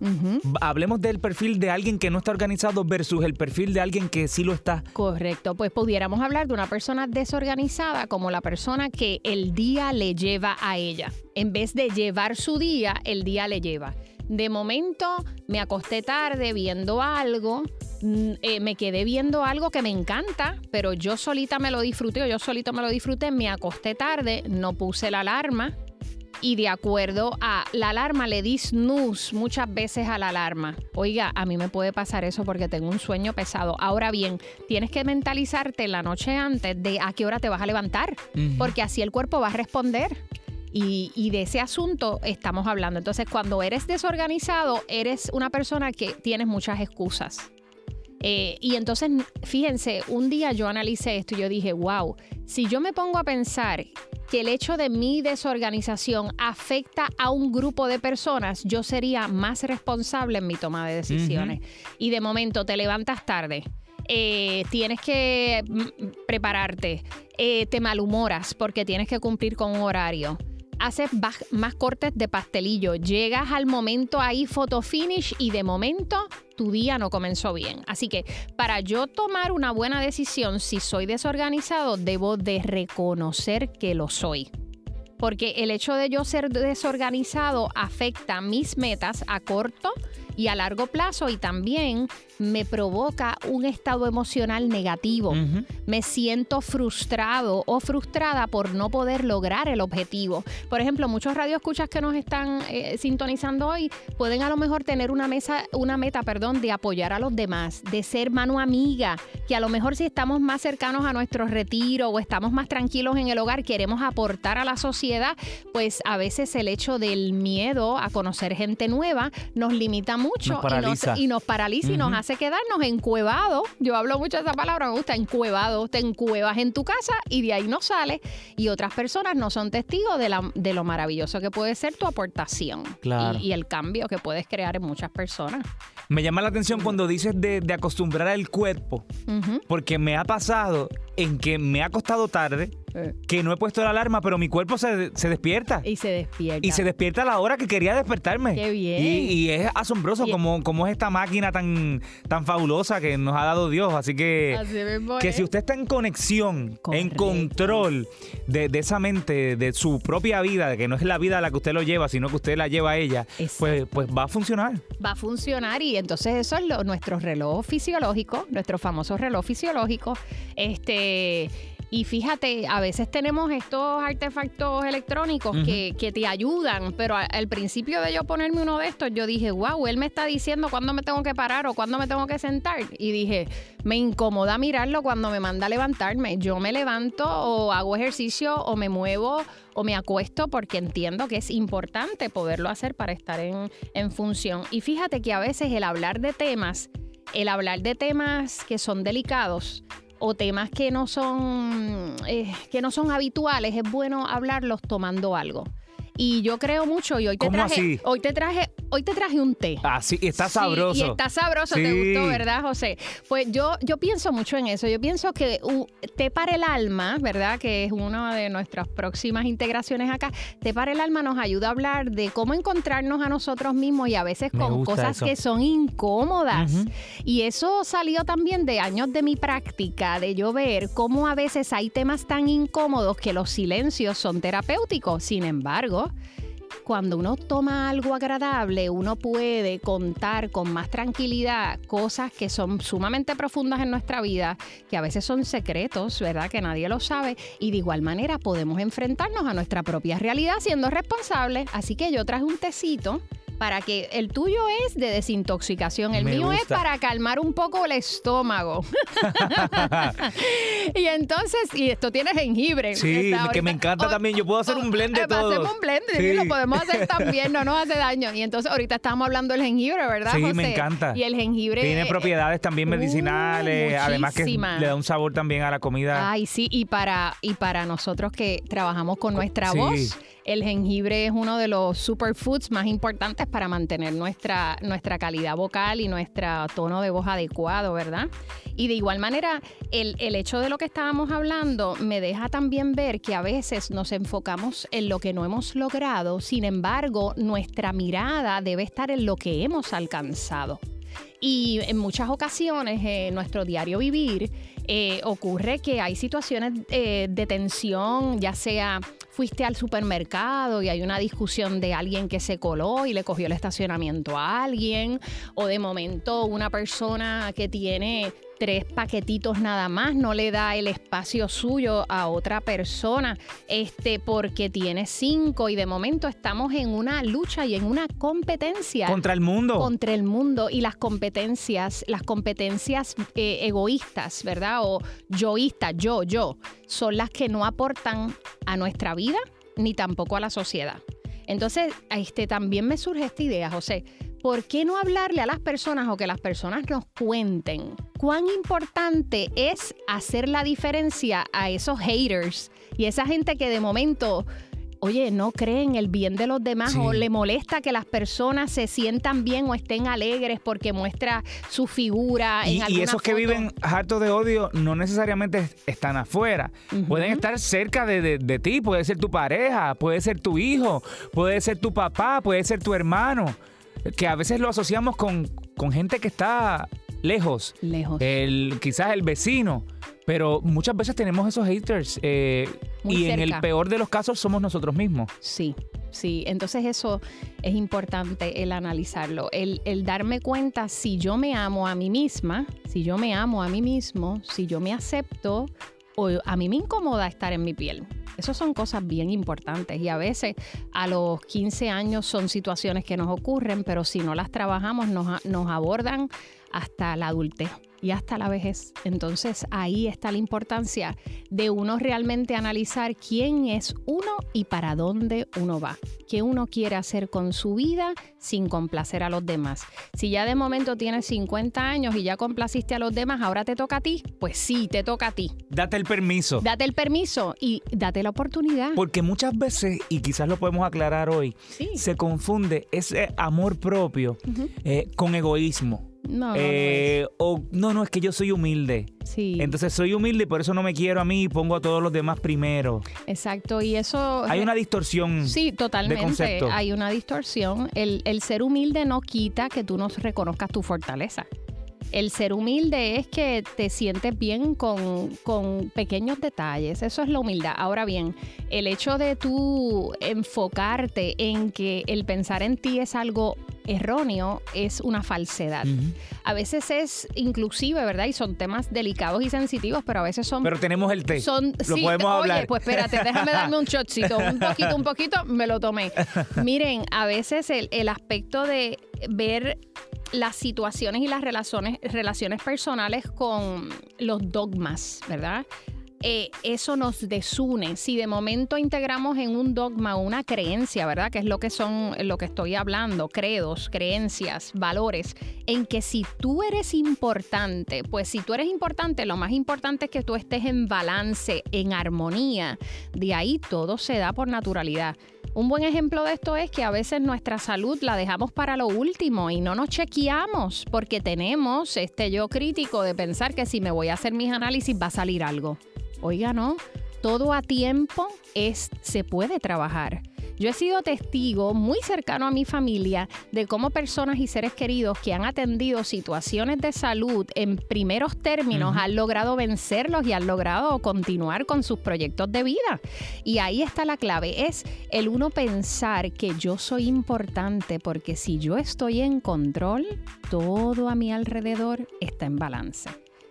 S1: Hablemos del perfil de alguien que no está organizado versus el perfil de alguien que sí lo está.
S2: Correcto, pues pudiéramos hablar de una persona desorganizada como la persona que el día le lleva a ella. En vez de llevar su día, el día le lleva. De momento me acosté tarde viendo algo, mm, eh, me quedé viendo algo que me encanta, pero yo solita me lo disfruté, o yo solito me lo disfruté, me acosté tarde, no puse la alarma, y de acuerdo a la alarma le di snooze muchas veces a la alarma. Oiga, a mí me puede pasar eso porque tengo un sueño pesado. Ahora bien, tienes que mentalizarte la noche antes de a qué hora te vas a levantar, porque así el cuerpo va a responder. Y, y de ese asunto estamos hablando. Entonces, cuando eres desorganizado, eres una persona que tienes muchas excusas. Eh, y entonces, fíjense, un día yo analicé esto y yo dije, wow, si yo me pongo a pensar que el hecho de mi desorganización afecta a un grupo de personas, yo sería más responsable en mi toma de decisiones. Y de momento te levantas tarde. eh, tienes que mm, prepararte, eh, te malhumoras porque tienes que cumplir con un horario, haces más cortes de pastelillo, llegas al momento ahí photo finish y de momento tu día no comenzó bien. Así que para yo tomar una buena decisión, si soy desorganizado, debo de reconocer que lo soy. Porque el hecho de yo ser desorganizado afecta mis metas a corto y a largo plazo y también me provoca un estado emocional negativo. Me siento frustrado o frustrada por no poder lograr el objetivo. Por ejemplo, muchos radioescuchas que nos están eh, sintonizando hoy pueden a lo mejor tener una mesa, una meta, perdón, de apoyar a los demás, de ser mano amiga, que a lo mejor si estamos más cercanos a nuestro retiro o estamos más tranquilos en el hogar, queremos aportar a la sociedad, pues a veces el hecho del miedo a conocer gente nueva nos limita mucho
S1: Nos
S2: y nos,
S1: paraliza.
S2: y nos paraliza y nos
S1: Ujú.
S2: Hace quedarnos encuevados. Yo hablo mucho de esa palabra, me gusta, encuevados. Te encuevas en tu casa y de ahí no sales. Y otras personas no son testigos de, la- de lo maravilloso que puede ser tu aportación
S1: Claro.
S2: y, y el cambio que puedes crear en muchas personas.
S1: Me llama la atención cuando dices de, de acostumbrar al cuerpo, porque me ha pasado en que me ha acostado tarde. Que no he puesto la alarma, pero mi cuerpo se, se despierta.
S2: Y se despierta.
S1: Y se despierta a la hora que quería despertarme.
S2: Qué bien.
S1: Y, y es asombroso
S2: Y-
S1: como, como es esta máquina tan, tan fabulosa que nos ha dado Dios. Así que,
S2: Así mismo
S1: que si usted está en conexión, en control de, de esa mente, de su propia vida, que no es la vida a la que usted lo lleva, sino que usted la lleva a ella, pues, pues va a funcionar.
S2: va a funcionar y entonces eso es lo, nuestro reloj fisiológico, nuestro famoso reloj fisiológico. Este, y fíjate, a veces tenemos estos artefactos electrónicos que, que te ayudan, pero a- al principio de yo ponerme uno de estos, yo dije, wow, él me está diciendo cuándo me tengo que parar o cuándo me tengo que sentar. Y dije, me incomoda mirarlo cuando me manda a levantarme. Yo me levanto o hago ejercicio o me muevo o me acuesto porque entiendo que es importante poderlo hacer para estar en, en función. Y fíjate que a veces el hablar de temas, el hablar de temas que son delicados o temas que no son eh, que no son habituales, es bueno hablarlos tomando algo. Y yo creo mucho y hoy te
S1: ¿Cómo
S2: traje
S1: así?
S2: hoy te traje hoy te traje un té.
S1: Así, está
S2: Sí,
S1: sabroso.
S2: y está sabroso, te gustó, ¿verdad, José? Pues yo, yo pienso mucho en eso. Yo pienso que uh, té para el alma, ¿verdad? Que es una de nuestras próximas integraciones acá. Té para el alma nos ayuda a hablar de cómo encontrarnos a nosotros mismos y a veces
S1: Me
S2: con cosas
S1: eso.
S2: que son incómodas. Y eso salió también de años de mi práctica, de yo ver cómo a veces hay temas tan incómodos que los silencios son terapéuticos. Sin embargo, cuando uno toma algo agradable, uno puede contar con más tranquilidad cosas que son sumamente profundas en nuestra vida, que a veces son secretos, ¿verdad? Que nadie lo sabe. Y de igual manera podemos enfrentarnos a nuestra propia realidad siendo responsables. Así que yo traje un tecito. Para que el tuyo es de desintoxicación, el
S1: Me
S2: mío es para calmar un poco el estómago. y entonces, y esto tiene jengibre.
S1: Sí, que me encanta también. Yo puedo hacer un blend de
S2: eh,
S1: todo.
S2: Hacemos un blend,
S1: Sí.
S2: y lo podemos hacer también, no nos hace daño. Y entonces ahorita estamos hablando del jengibre, ¿verdad,
S1: Sí,
S2: José?
S1: me encanta.
S2: Y el jengibre...
S1: Tiene propiedades también
S2: uh,
S1: medicinales, además que le da un sabor también a la comida.
S2: Ay, sí, y para, y para nosotros que trabajamos con nuestra
S1: Sí.
S2: voz, el jengibre es uno de los superfoods más importantes para mantener nuestra, nuestra calidad vocal y nuestro tono de voz adecuado, ¿verdad? Y de igual manera, el, el hecho de lo que estábamos hablando me deja también ver que a veces nos enfocamos en lo que no hemos logrado, sin embargo, nuestra mirada debe estar en lo que hemos alcanzado. Y en muchas ocasiones en nuestro diario vivir eh, ocurre que hay situaciones eh, de tensión, ya sea fuiste al supermercado y hay una discusión de alguien que se coló y le cogió el estacionamiento a alguien, o de momento una persona que tiene tres paquetitos nada más, no le da el espacio suyo a otra persona, este, porque tiene cinco y de momento estamos en una lucha y en una competencia.
S1: Contra el mundo.
S2: Contra el mundo y las competencias, las competencias eh, egoístas, ¿verdad? O yoístas, yo, yo, son las que no aportan a nuestra vida ni tampoco a la sociedad. Entonces, este, también me surge esta idea, José. ¿Por qué no hablarle a las personas o que las personas nos cuenten cuán importante es hacer la diferencia a esos haters y esa gente que de momento oye, no creen el bien de los demás o le molesta que las personas se sientan bien o estén alegres porque muestra su figura en
S1: y, y esos que viven hartos de odio no necesariamente están afuera. Pueden estar cerca de, ti, puede ser tu pareja, puede ser tu hijo, puede ser tu papá, puede ser tu hermano. Que a veces lo asociamos con, con gente que está lejos.
S2: Lejos.
S1: El, quizás el vecino. Pero muchas veces tenemos esos haters eh, y en el peor de los casos somos nosotros mismos.
S2: Sí, sí. Entonces eso es importante el analizarlo, el, el darme cuenta si yo me amo a mí misma, si yo me amo a mí mismo, si yo me acepto o a mí me incomoda estar en mi piel. Esas son cosas bien importantes y a veces a los 15 años son situaciones que nos ocurren, pero si no las trabajamos nos, nos abordan hasta la adultez y hasta la vejez. Entonces ahí está la importancia de uno realmente analizar quién es uno y para dónde uno va, qué uno quiere hacer con su vida sin complacer a los demás. Si ya de momento tienes 50 años y ya complaciste a los demás, ahora te toca a ti, pues sí, te toca a ti.
S1: Date el permiso.
S2: Date el permiso y date la oportunidad.
S1: Porque muchas veces, y quizás lo podemos aclarar hoy, se confunde ese amor propio eh, con egoísmo.
S2: No, no,
S1: eh, o no, no, es que yo soy humilde.
S2: Sí.
S1: Entonces soy humilde y por eso no me quiero a mí y pongo a todos los demás primero.
S2: Exacto, y eso...
S1: Hay una distorsión.
S2: Sí, totalmente. Hay una distorsión. El, el ser humilde no quita que tú no reconozcas tu fortaleza. El ser humilde es que te sientes bien con, con, pequeños detalles. Eso es la humildad. Ahora bien, el hecho de tú enfocarte en que el pensar en ti es algo erróneo es una falsedad. A veces es inclusive, ¿verdad? Y son temas delicados y sensitivos, pero a veces son...
S1: Pero tenemos el té.
S2: Son,
S1: lo podemos hablar.
S2: pues espérate, déjame darme un shotcito. Un poquito, un poquito, me lo tomé. Miren, a veces el, el aspecto de ver las situaciones y las relaciones, relaciones personales con los dogmas, ¿verdad? Eh, eso nos desune. Si de momento integramos en un dogma una creencia, ¿verdad? Que es lo que son, lo que estoy hablando, credos, creencias, valores, en que si tú eres importante, pues si tú eres importante, lo más importante es que tú estés en balance, en armonía. De ahí todo se da por naturalidad. Un buen ejemplo de esto es que a veces nuestra salud la dejamos para lo último y no nos chequeamos porque tenemos este yo crítico de pensar que si me voy a hacer mis análisis va a salir algo. Oiga, no, todo a tiempo es se puede trabajar. Yo he sido testigo muy cercano a mi familia de cómo personas y seres queridos que han atendido situaciones de salud en primeros términos han logrado vencerlos y han logrado continuar con sus proyectos de vida. Y ahí está la clave, es el uno pensar que yo soy importante porque si yo estoy en control, todo a mi alrededor está en balance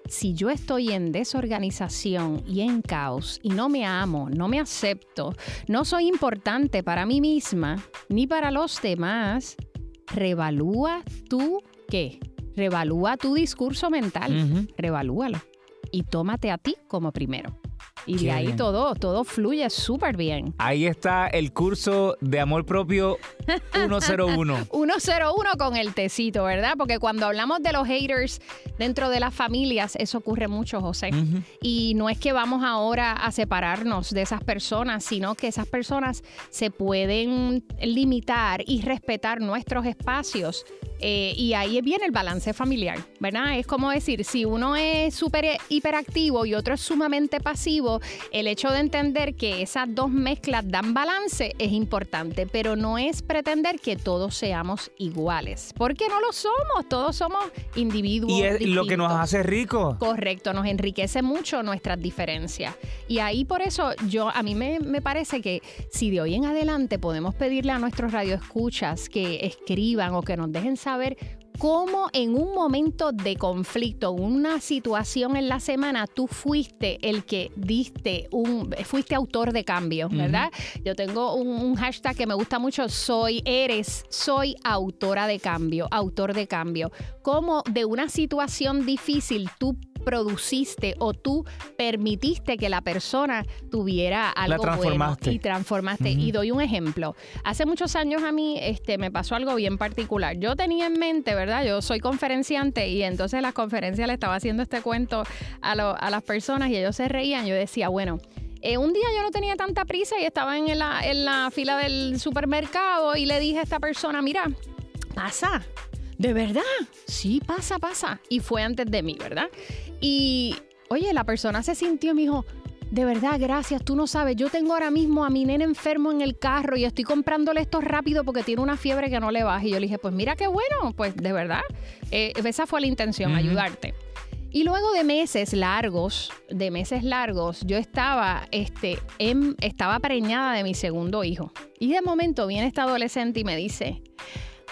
S2: si yo estoy en desorganización y en caos y no me amo, no me acepto, no soy importante para mí misma ni para los demás, revalúa tú qué? Revalúa tu discurso mental, revalúalo y tómate a ti como primero. Y de ahí todo, todo fluye súper bien.
S1: Ahí está el curso de amor propio 101.
S2: 101 con el tecito, ¿verdad? Porque cuando hablamos de los haters dentro de las familias, eso ocurre mucho, José. Y no es que vamos ahora a separarnos de esas personas, sino que esas personas se pueden limitar y respetar nuestros espacios eh, y ahí viene el balance familiar, ¿verdad? Es como decir, si uno es súper hiperactivo y otro es sumamente pasivo, el hecho de entender que esas dos mezclas dan balance es importante, pero no es pretender que todos seamos iguales, porque no lo somos, todos somos individuos.
S1: Y es lo que nos hace ricos.
S2: Correcto, nos enriquece mucho nuestras diferencias. Y ahí por eso yo, a mí me, me parece que si de hoy en adelante podemos pedirle a nuestros radioescuchas que escriban o que nos dejen saber saber cómo en un momento de conflicto, una situación en la semana, tú fuiste el que diste un, fuiste autor de cambio, ¿verdad? Yo tengo un, un, hashtag que me gusta mucho, soy, eres, soy autora de cambio, autor de cambio. Cómo de una situación difícil tú produciste o tú permitiste que la persona tuviera algo bueno y transformaste. Y doy un ejemplo. Hace muchos años a mí este, me pasó algo bien particular. Yo tenía en mente, ¿verdad? Yo soy conferenciante y entonces en las conferencias le estaba haciendo este cuento a, a las personas y ellos se reían. Yo decía, bueno, eh, un día yo no tenía tanta prisa y estaba en la, en la fila del supermercado y le dije a esta persona, mira, pasa, ¿De verdad? Sí, pasa, pasa. Y fue antes de mí, ¿verdad? Y, oye, la persona se sintió y me dijo, de verdad, gracias. Tú no sabes, yo tengo ahora mismo a mi nene enfermo en el carro y estoy comprándole esto rápido porque tiene una fiebre que no le baja. Y yo le dije, pues mira qué bueno, pues de verdad. Eh, esa fue la intención, ayudarte. Y luego de meses largos, de meses largos, yo estaba, este, estaba preñada de mi segundo hijo. Y de momento viene esta adolescente y me dice,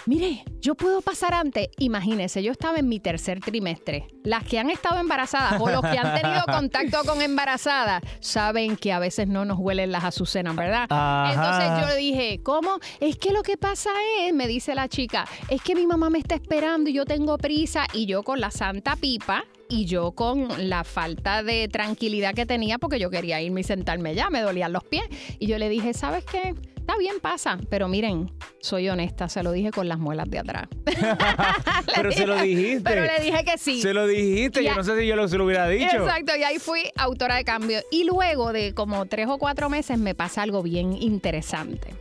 S2: mire, yo puedo pasar antes. Imagínese, yo estaba en mi tercer trimestre. Las que han estado embarazadas o los que han tenido contacto con embarazadas saben que a veces no nos huelen las azucenas, ¿verdad? Entonces yo le dije, ¿cómo? Es que lo que pasa es, me dice la chica, es que mi mamá me está esperando y yo tengo prisa y yo con la santa pipa y yo con la falta de tranquilidad que tenía porque yo quería irme y sentarme ya, me dolían los pies. Y yo le dije, ¿sabes qué? Está bien, pasa, pero miren, soy honesta, se lo dije con las muelas de atrás.
S1: pero se lo dijiste.
S2: Pero le dije que sí.
S1: Se lo dijiste, yo no sé si yo lo, se lo hubiera dicho.
S2: Exacto, y ahí fui autora de cambio. Y luego de como tres o cuatro meses me pasa algo bien interesante.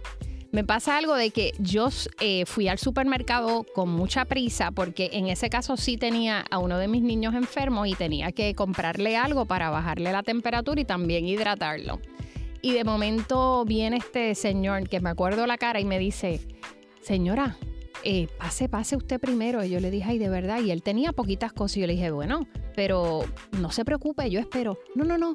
S2: Me pasa algo de que yo eh, fui al supermercado con mucha prisa porque en ese caso sí tenía a uno de mis niños enfermos y tenía que comprarle algo para bajarle la temperatura y también hidratarlo. Y de momento viene este señor que me acuerdo la cara y me dice, señora, eh, pase, pase usted primero. Y yo le dije, ay, de verdad. Y él tenía poquitas cosas. Y yo le dije, bueno, pero no se preocupe, yo espero. No, no, no,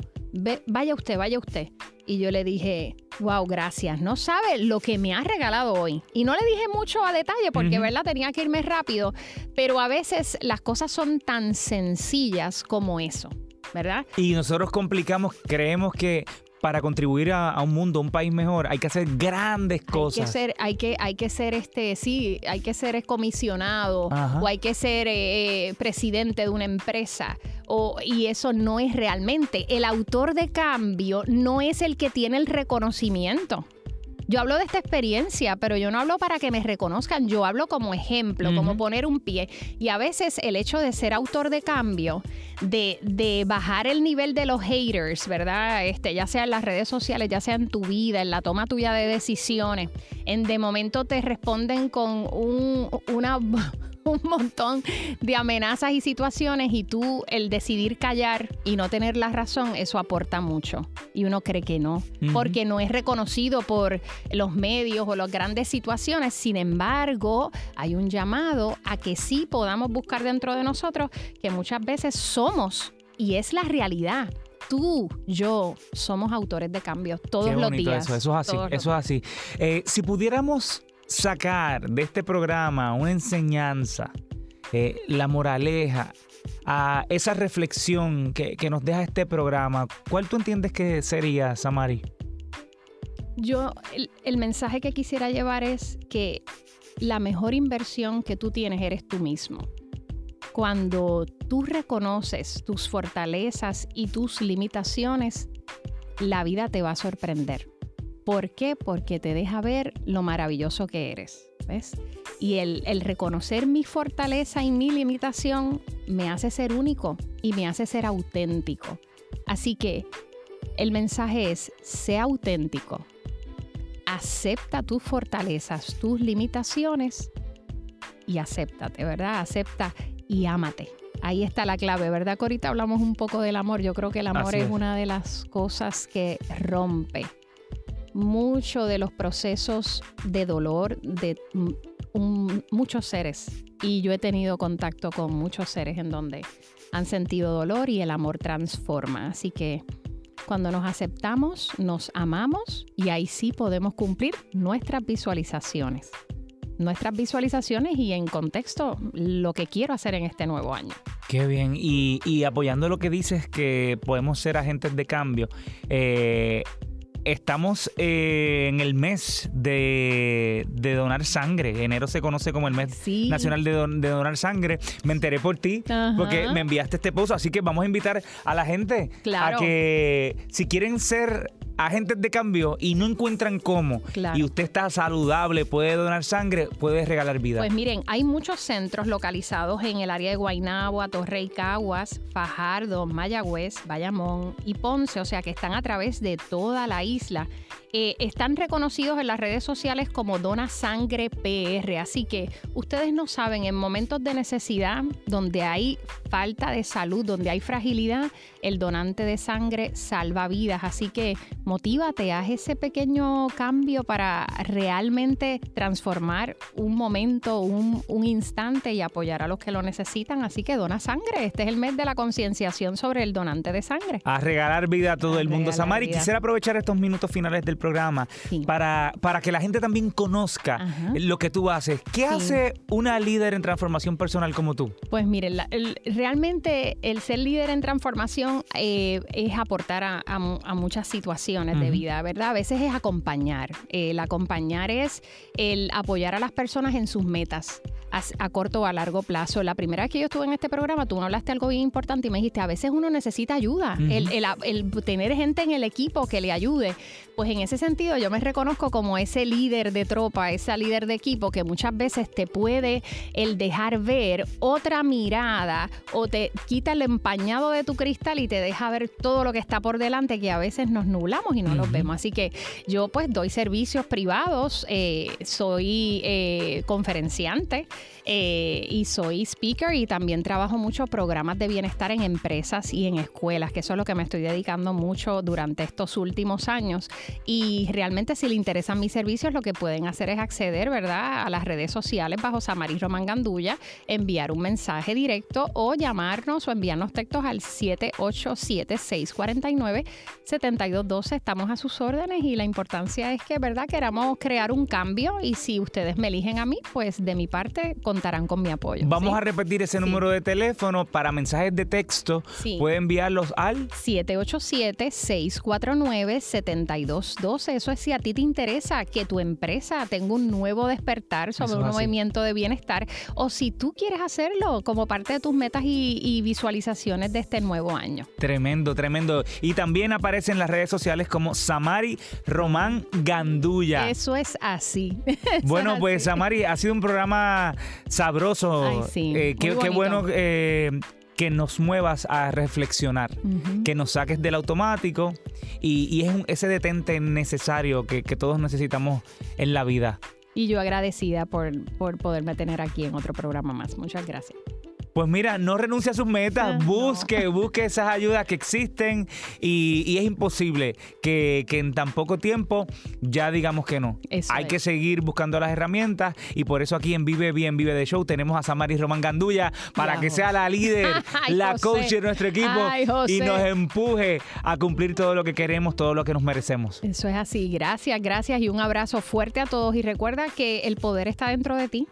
S2: vaya usted, vaya usted. Y yo le dije, wow, gracias. No sabe lo que me ha regalado hoy. Y no le dije mucho a detalle porque, ¿verdad? Tenía que irme rápido. Pero a veces las cosas son tan sencillas como eso. ¿verdad?
S1: Y nosotros complicamos, creemos que para contribuir a, un mundo, a un país mejor, hay que hacer grandes cosas.
S2: Hay que ser, hay que, hay que ser este, sí, hay que ser comisionado o hay que ser eh, eh, presidente de una empresa. O, y eso no es realmente. El autor de cambio no es el que tiene el reconocimiento. Yo hablo de esta experiencia, pero yo no hablo para que me reconozcan, yo hablo como ejemplo, como poner un pie. Y a veces el hecho de ser autor de cambio, de, de, bajar el nivel de los haters, ¿verdad? Este, ya sea en las redes sociales, ya sea en tu vida, en la toma tuya de decisiones, en de momento te responden con un, una un montón de amenazas y situaciones y tú el decidir callar y no tener la razón, eso aporta mucho. Y uno cree que no, porque no es reconocido por los medios o las grandes situaciones. Sin embargo, hay un llamado a que sí podamos buscar dentro de nosotros que muchas veces somos y es la realidad tú, yo, somos autores de cambio todos los días.
S1: Eso, eso es así, eso es así. Eh, si pudiéramos sacar de este programa una enseñanza, eh, la moraleja, a esa reflexión que, nos deja este programa, ¿cuál tú entiendes que sería, Samari?
S2: Yo, el, mensaje que quisiera llevar es que la mejor inversión que tú tienes eres tú mismo. Cuando tú reconoces tus fortalezas y tus limitaciones, la vida te va a sorprender ¿Por qué? Porque te deja ver lo maravilloso que eres. ¿Ves? Y el, el reconocer mi fortaleza y mi limitación me hace ser único y me hace ser auténtico. Así que el mensaje es, sea auténtico, acepta tus fortalezas, tus limitaciones y acéptate, ¿verdad? Acepta y ámate. Ahí está la clave, ¿verdad? Que ahorita hablamos un poco del amor. Yo creo que el amor es. una de las cosas que rompe mucho de los procesos de dolor de muchos seres. Y yo he tenido contacto con muchos seres en donde han sentido dolor y el amor transforma. Así que cuando nos aceptamos, nos amamos y ahí sí podemos cumplir nuestras visualizaciones. Nuestras visualizaciones y en contexto lo que quiero hacer en este nuevo año.
S1: Qué bien. Y, y apoyando lo que dices, que podemos ser agentes de cambio. eh, estamos eh, en el mes de, de donar sangre. Enero se conoce como el mes
S2: Sí.
S1: nacional de, don- de donar sangre. Me enteré por ti
S2: Ajá.
S1: porque me enviaste este post. Así que vamos a invitar a la gente
S2: Claro.
S1: a que si quieren ser agentes de cambio y no encuentran cómo
S2: Claro.
S1: y usted está saludable, puede donar sangre, puede regalar vida.
S2: Pues miren, hay muchos centros localizados en el área de Guaynabo, Torrey, Caguas, Fajardo, Mayagüez, Bayamón y Ponce, o sea que están a través de toda la isla. Eh, están reconocidos en las redes sociales como Dona Sangre PR, así que ustedes no saben, en momentos de necesidad, donde hay falta de salud, donde hay fragilidad, el donante de sangre salva vidas, así que motívate, haz ese pequeño cambio para realmente transformar un momento, un, un instante y apoyar a los que lo necesitan, así que dona sangre, este es el mes de la concienciación sobre el donante de sangre.
S1: A regalar vida a todo
S2: A
S1: el mundo. Samari,
S2: vida.
S1: quisiera aprovechar estos minutos finales del programa
S2: Sí.
S1: para, para que la gente también conozca
S2: Ajá.
S1: lo que tú haces. ¿Qué
S2: Sí.
S1: hace una líder en transformación personal como tú?
S2: Pues miren, la- el- realmente el ser líder en transformación eh, es aportar a, a mu- a muchas situaciones de vida, ¿verdad? A veces es acompañar. El acompañar es el apoyar a las personas en sus metas a, a corto o a largo plazo. La primera vez que yo estuve en este programa, tú me hablaste algo bien importante y me dijiste, a veces uno necesita ayuda, el, el- el tener gente en el equipo que le ayude. Pues en ese sentido yo me reconozco como ese líder de tropa, esa líder de equipo que muchas veces te puede el dejar ver otra mirada o te quita el empañado de tu cristal y te deja ver todo lo que está por delante que a veces nos nublamos y no los
S1: Ujú.
S2: vemos. Así que yo pues doy servicios privados, eh, soy eh, conferenciante eh, y soy speaker y también trabajo mucho programas de bienestar en empresas y en escuelas, que eso es lo que me estoy dedicando mucho durante estos últimos años. Y realmente si le interesan mis servicios, lo que pueden hacer es acceder, ¿verdad?, a las redes sociales bajo Samaris Román Gandulla, enviar un mensaje directo o llamarnos o enviarnos textos al 787-649-7212. Estamos a sus órdenes y la importancia es que, ¿verdad?, queramos crear un cambio y si ustedes me eligen a mí, pues de mi parte contarán con mi apoyo.
S1: Vamos
S2: ¿sí?
S1: a repetir ese
S2: Sí.
S1: número de teléfono para mensajes de texto.
S2: Sí.
S1: Puede enviarlos al
S2: 787-649-7212. Eso es si a ti te interesa que tu empresa tenga un nuevo despertar sobre un movimiento de bienestar o si tú quieres hacerlo como parte de tus metas y, y visualizaciones de este nuevo año.
S1: Tremendo, tremendo. Y también aparece en las redes sociales como Samari Román Gandulla.
S2: Eso es así.
S1: Bueno,
S2: es
S1: pues. Samari, ha sido un programa sabroso.
S2: Ay, sí,
S1: Eh, qué, bueno eh, que nos muevas a reflexionar, que nos saques del automático y, y es un- ese detente necesario que, que todos necesitamos en la vida.
S2: Y yo agradecida por, por poderme tener aquí en otro programa más. Muchas gracias.
S1: Pues mira, no renuncie a sus metas,
S2: no.
S1: busque, busque esas ayudas que existen y, y es imposible que, que en tan poco tiempo ya digamos que no.
S2: Eso
S1: Hay
S2: es.
S1: que seguir buscando las herramientas y por eso aquí en Vive Bien, Vive de Show tenemos a Samari Román Gandulla para que sea la líder,
S2: Ay,
S1: la
S2: José.
S1: coach de nuestro equipo
S2: Ay,
S1: y nos empuje a cumplir todo lo que queremos, todo lo que nos merecemos.
S2: Eso es así. Gracias, gracias y un abrazo fuerte a todos. Y recuerda que el poder está dentro de ti.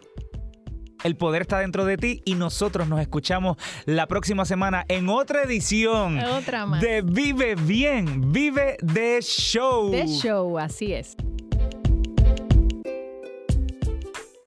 S1: El poder está dentro de ti y nosotros nos escuchamos la próxima semana en otra edición
S2: Otra más.
S1: de Vive Bien, Vive de Show.
S2: De show, así es.